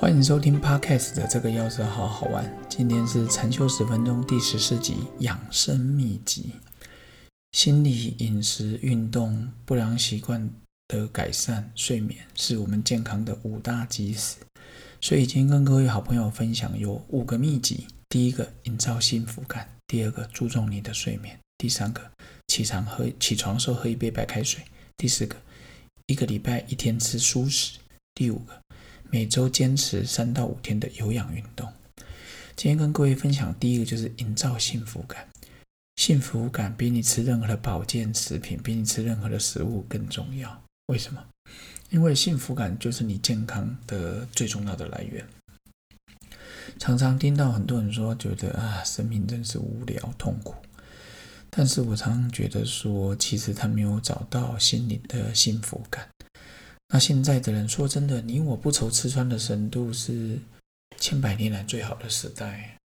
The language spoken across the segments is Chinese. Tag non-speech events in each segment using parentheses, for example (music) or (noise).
欢迎收听 Podcast 的这个钥匙好好玩。今天是禅修十分钟第十四集养生秘籍：心理、饮食、运动、不良习惯的改善、睡眠，是我们健康的五大基石。所以今天跟各位好朋友分享有五个秘籍：第一个，营造幸福感；第二个，注重你的睡眠；第三个，起床喝起床时候喝一杯白开水；第四个，一个礼拜一天吃素食；第五个。每周坚持三到五天的有氧运动。今天跟各位分享第一个就是营造幸福感。幸福感比你吃任何的保健食品，比你吃任何的食物更重要。为什么？因为幸福感就是你健康的最重要的来源。常常听到很多人说，觉得啊，生命真是无聊痛苦。但是我常常觉得说，其实他没有找到心灵的幸福感。那现在的人说真的，你我不愁吃穿的程度是千百年来最好的时代。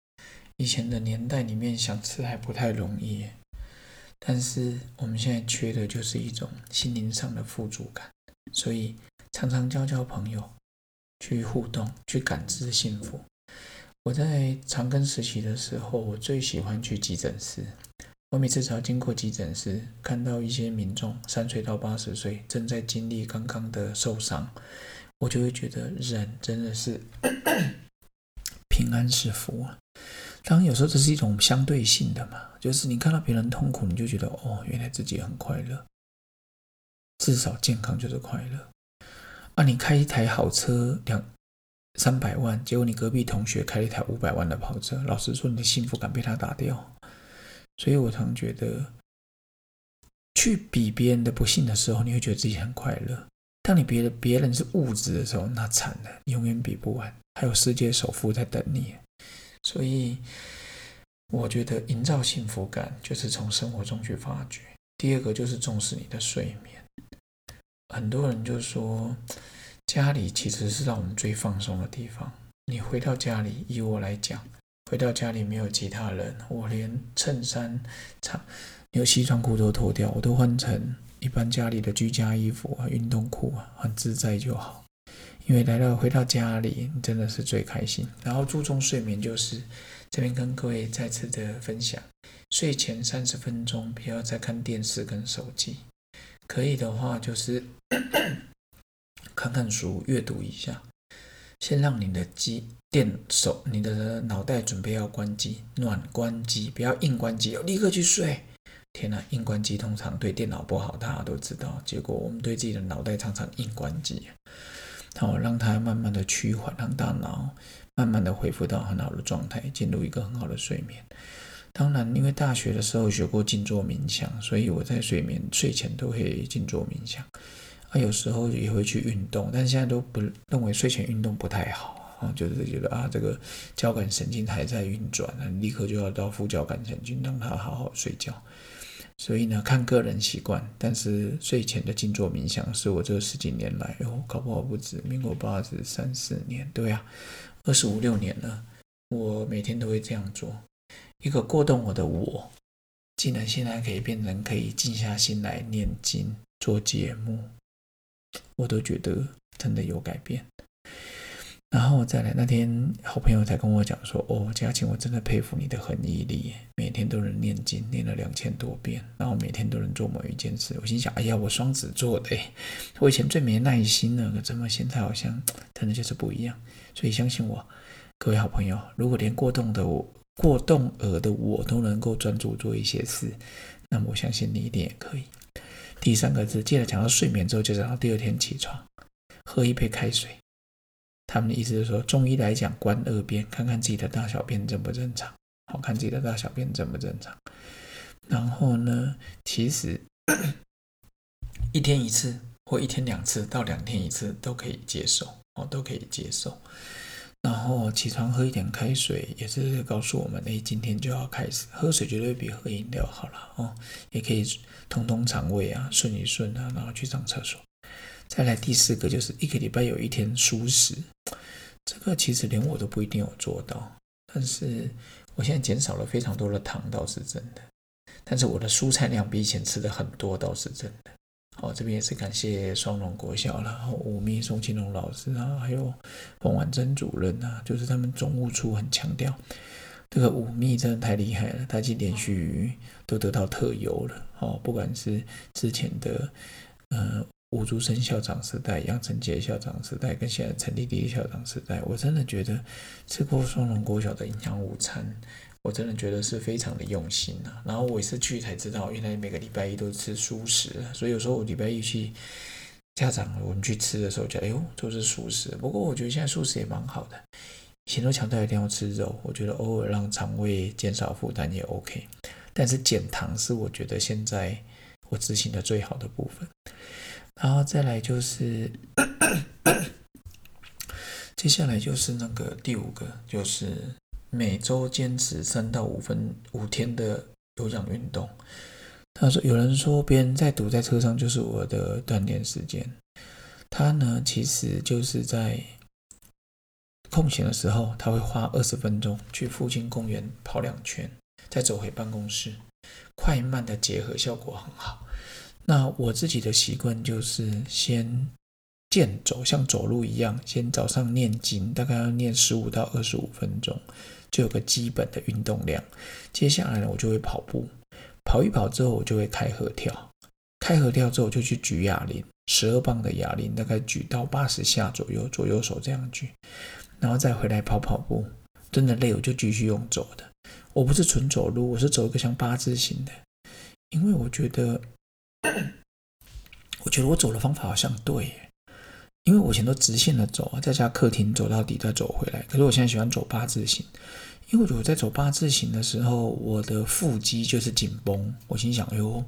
以前的年代里面想吃还不太容易，但是我们现在缺的就是一种心灵上的富足感。所以常常交交朋友，去互动，去感知幸福。我在长庚实习的时候，我最喜欢去急诊室。我每次只要经过急诊室，看到一些民众三岁到八十岁正在经历刚刚的受伤，我就会觉得人真的是 (coughs) 平安是福啊。当然有时候这是一种相对性的嘛，就是你看到别人痛苦，你就觉得哦，原来自己很快乐，至少健康就是快乐。啊，你开一台好车两三百万，结果你隔壁同学开了一台五百万的跑车，老实说，你的幸福感被他打掉。所以我常觉得，去比别人的不幸的时候，你会觉得自己很快乐；当你别的别人是物质的时候，那惨了，永远比不完，还有世界首富在等你。所以，我觉得营造幸福感就是从生活中去发掘。第二个就是重视你的睡眠。很多人就说，家里其实是让我们最放松的地方。你回到家里，以我来讲。回到家里没有其他人，我连衬衫、长、有西装裤都脱掉，我都换成一般家里的居家衣服啊、运动裤啊，很自在就好。因为来到回到家里，真的是最开心。然后注重睡眠，就是这边跟各位再次的分享：睡前三十分钟不要再看电视跟手机，可以的话就是 (coughs) 看看书、阅读一下。先让你的机电手，你的脑袋准备要关机，暖关机，不要硬关机，要立刻去睡。天哪，硬关机通常对电脑不好，大家都知道。结果我们对自己的脑袋常常硬关机，好让它慢慢的趋缓，让大脑慢慢的恢复到很好的状态，进入一个很好的睡眠。当然，因为大学的时候学过静坐冥想，所以我在睡眠睡前都会静坐冥想。他有时候也会去运动，但是现在都不认为睡前运动不太好啊，就是觉得啊，这个交感神经还在运转，立刻就要到副交感神经让他好好睡觉。所以呢，看个人习惯，但是睡前的静坐冥想是我这十几年来，哦，搞不好不止民国八十三四年，对啊，二十五六年了，我每天都会这样做。一个过动我的我，竟然现在可以变成可以静下心来念经做节目。我都觉得真的有改变，然后再来那天，好朋友才跟我讲说：“哦，嘉庆，我真的佩服你的恒毅力，每天都能念经，念了两千多遍，然后每天都能做某一件事。”我心想：“哎呀，我双子座的，我以前最没耐心了，怎么现在好像真的就是不一样？”所以相信我，各位好朋友，如果连过动的我、过动儿的我都能够专注做一些事，那么我相信你一定也可以。第三个字，接着讲到睡眠之后，就讲到第二天起床，喝一杯开水。他们的意思是说，中医来讲，观二便，看看自己的大小便正不正常，好看自己的大小便正不正常。然后呢，其实 (clears throat) 一天一次或一天两次到两天一次都可以接受，哦，都可以接受。然后起床喝一点开水，也是告诉我们，哎，今天就要开始喝水，绝对比喝饮料好了哦，也可以通通肠胃啊，顺一顺啊，然后去上厕所。再来第四个就是一个礼拜有一天蔬食，这个其实连我都不一定有做到，但是我现在减少了非常多的糖倒是真的，但是我的蔬菜量比以前吃的很多倒是真的。哦，这边也是感谢双龙国小然后五密宋庆龙老师啊，还有冯婉珍主任啊，就是他们总务处很强调，这个五密真的太厉害了，他已经连续都得到特优了。哦，不管是之前的呃吴竹生校长时代、杨成杰校长时代，跟现在陈立迪校长时代，我真的觉得吃过双龙国小的营养午餐。我真的觉得是非常的用心呐，然后我也是去才知道，原来每个礼拜一都吃素食，所以有时候我礼拜一去家长我们去吃的时候，觉得哎呦都是素食。不过我觉得现在素食也蛮好的，以前都强调一定要吃肉，我觉得偶尔让肠胃减少负担也 OK。但是减糖是我觉得现在我执行的最好的部分。然后再来就是，(coughs) 接下来就是那个第五个就是。每周坚持三到五分五天的有氧运动。他说：“有人说别人在堵在车上就是我的锻炼时间。他呢，其实就是在空闲的时候，他会花二十分钟去附近公园跑两圈，再走回办公室，快慢的结合效果很好。那我自己的习惯就是先健走，像走路一样，先早上念经，大概要念十五到二十五分钟。”就有个基本的运动量，接下来呢，我就会跑步，跑一跑之后，我就会开合跳，开合跳之后就去举哑铃，十二磅的哑铃，大概举到八十下左右，左右手这样举，然后再回来跑跑步，真的累我就继续用走的，我不是纯走路，我是走一个像八字形的，因为我觉得，(coughs) 我觉得我走的方法好像对。因为我以前都直线的走啊，在家客厅走到底再走回来。可是我现在喜欢走八字形，因为我在走八字形的时候，我的腹肌就是紧绷。我心想，哎呦，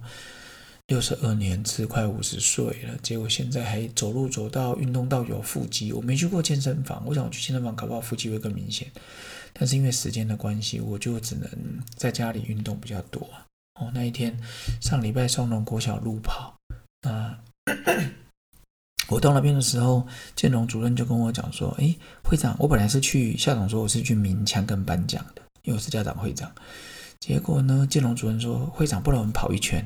六十二年吃快五十岁了，结果现在还走路走到运动到有腹肌。我没去过健身房，我想我去健身房搞不好腹肌会更明显。但是因为时间的关系，我就只能在家里运动比较多。哦，那一天上礼拜双龙国小路跑，那。我到那边的时候，建龙主任就跟我讲说：“哎，会长，我本来是去校长说我是去鸣枪跟颁奖的，因为我是家长会长。结果呢，建龙主任说，会长，不然我们跑一圈。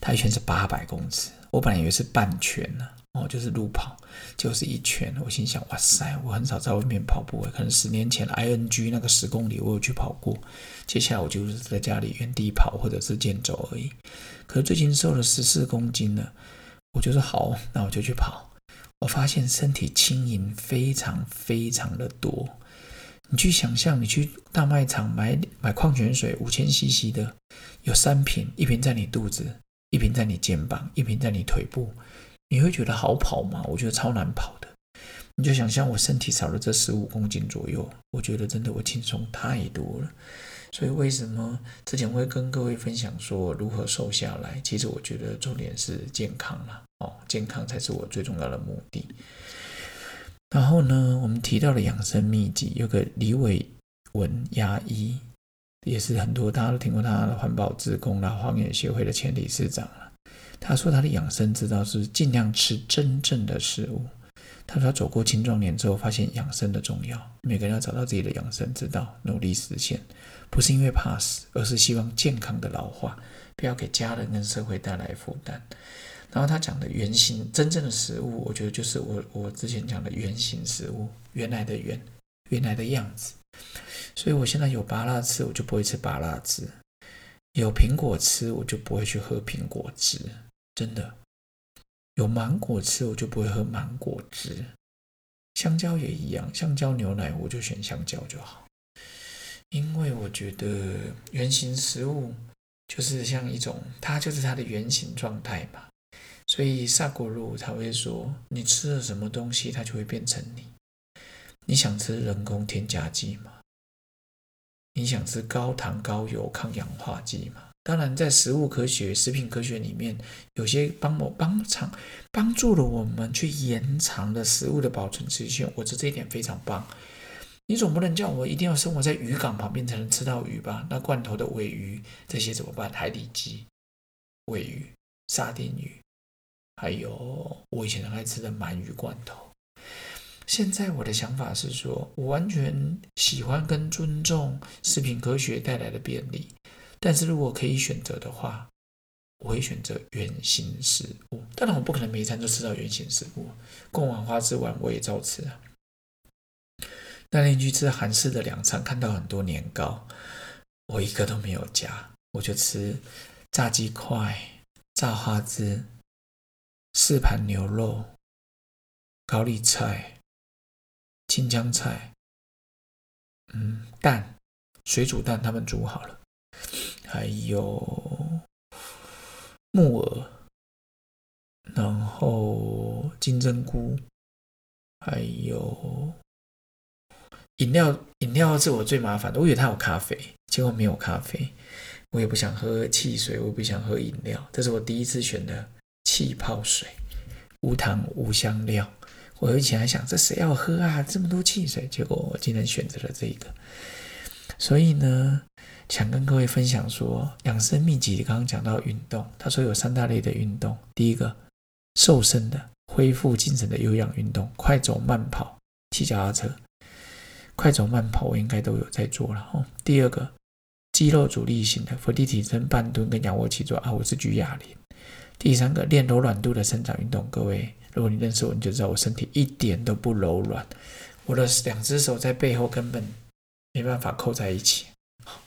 他一圈是八百公尺，我本来以为是半圈呢，哦，就是路跑，就是一圈。我心想，哇塞，我很少在外面跑步，可能十年前 ING 那个十公里我有去跑过。接下来我就是在家里原地跑或者是健走而已。可是最近瘦了十四公斤了。”我就说好，那我就去跑。我发现身体轻盈非常非常的多。你去想象，你去大卖场买买矿泉水，五千 CC 的，有三瓶，一瓶在你肚子，一瓶在你肩膀，一瓶在你腿部，你会觉得好跑吗？我觉得超难跑的。你就想象我身体少了这十五公斤左右，我觉得真的我轻松太多了。所以为什么之前会跟各位分享说如何瘦下来？其实我觉得重点是健康了哦，健康才是我最重要的目的。然后呢，我们提到了养生秘籍，有个李伟文牙医，也是很多大家都听过他的环保志工啦，荒野协会的前理事长了。他说他的养生之道是尽量吃真正的食物。他说他走过青壮年之后，发现养生的重要，每个人要找到自己的养生之道，努力实现。不是因为怕死，而是希望健康的老化，不要给家人跟社会带来负担。然后他讲的原型，真正的食物，我觉得就是我我之前讲的原型食物，原来的原，原来的样子。所以我现在有芭辣吃，我就不会吃芭辣汁；有苹果吃，我就不会去喝苹果汁。真的，有芒果吃，我就不会喝芒果汁。香蕉也一样，香蕉牛奶我就选香蕉就好。因为我觉得原型食物就是像一种，它就是它的原型状态嘛，所以萨古鲁才会说，你吃了什么东西，它就会变成你。你想吃人工添加剂吗？你想吃高糖高油抗氧化剂吗？当然，在食物科学、食品科学里面，有些帮我帮长帮助了我们去延长了食物的保存期限，我觉得这一点非常棒。你总不能叫我一定要生活在渔港旁边才能吃到鱼吧？那罐头的尾鱼这些怎么办？海底鸡、尾鱼、沙丁鱼，还有我以前很爱吃的鳗鱼罐头。现在我的想法是说，我完全喜欢跟尊重食品科学带来的便利，但是如果可以选择的话，我会选择圆形食物。当然，我不可能每一餐都吃到圆形食物。贡丸花枝丸我也照吃啊。那天去吃韩式的两餐，看到很多年糕，我一个都没有加，我就吃炸鸡块、炸花枝、四盘牛肉、高丽菜、青江菜，嗯，蛋。水煮蛋他们煮好了，还有木耳，然后金针菇，还有饮料。饮料是我最麻烦的，我以为它有咖啡，结果没有咖啡。我也不想喝汽水，我也不想喝饮料。这是我第一次选的气泡水，无糖无香料。我以前还想，这谁要喝啊？这么多汽水，结果我竟然选择了这个。所以呢，想跟各位分享说，养生秘籍刚刚讲到运动，他说有三大类的运动，第一个瘦身的、恢复精神的有氧运动，快走、慢跑、骑脚踏车。快走、慢跑我应该都有在做了哦。第二个肌肉阻力型的，伏地挺身、半蹲跟仰卧起坐啊，我是举哑铃。第三个练柔软度的伸展运动，各位如果你认识我，你就知道我身体一点都不柔软，我的两只手在背后根本。没办法扣在一起，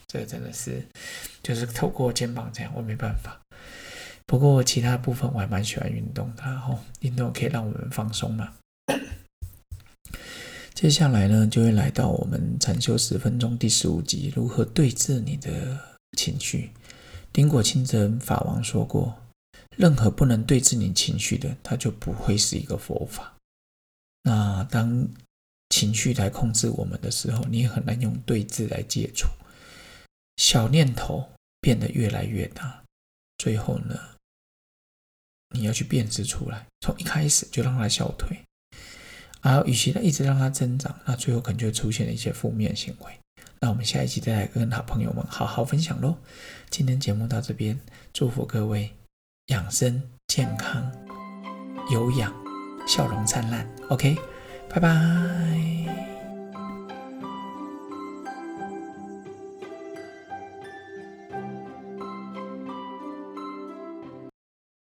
这真的是，就是透过肩膀这样，我没办法。不过其他部分我还蛮喜欢运动的，然后运动可以让我们放松嘛。接下来呢，就会来到我们禅修十分钟第十五集，如何对治你的情绪。丁果清真法王说过，任何不能对治你情绪的，它就不会是一个佛法。那当。情绪来控制我们的时候，你也很难用对峙来解除。小念头变得越来越大，最后呢，你要去辨识出来，从一开始就让它消退。而与其呢一直让它增长，那最后可能就出现了一些负面行为。那我们下一期再来跟好朋友们好好分享喽。今天节目到这边，祝福各位养生健康、有氧、笑容灿烂。OK。拜拜。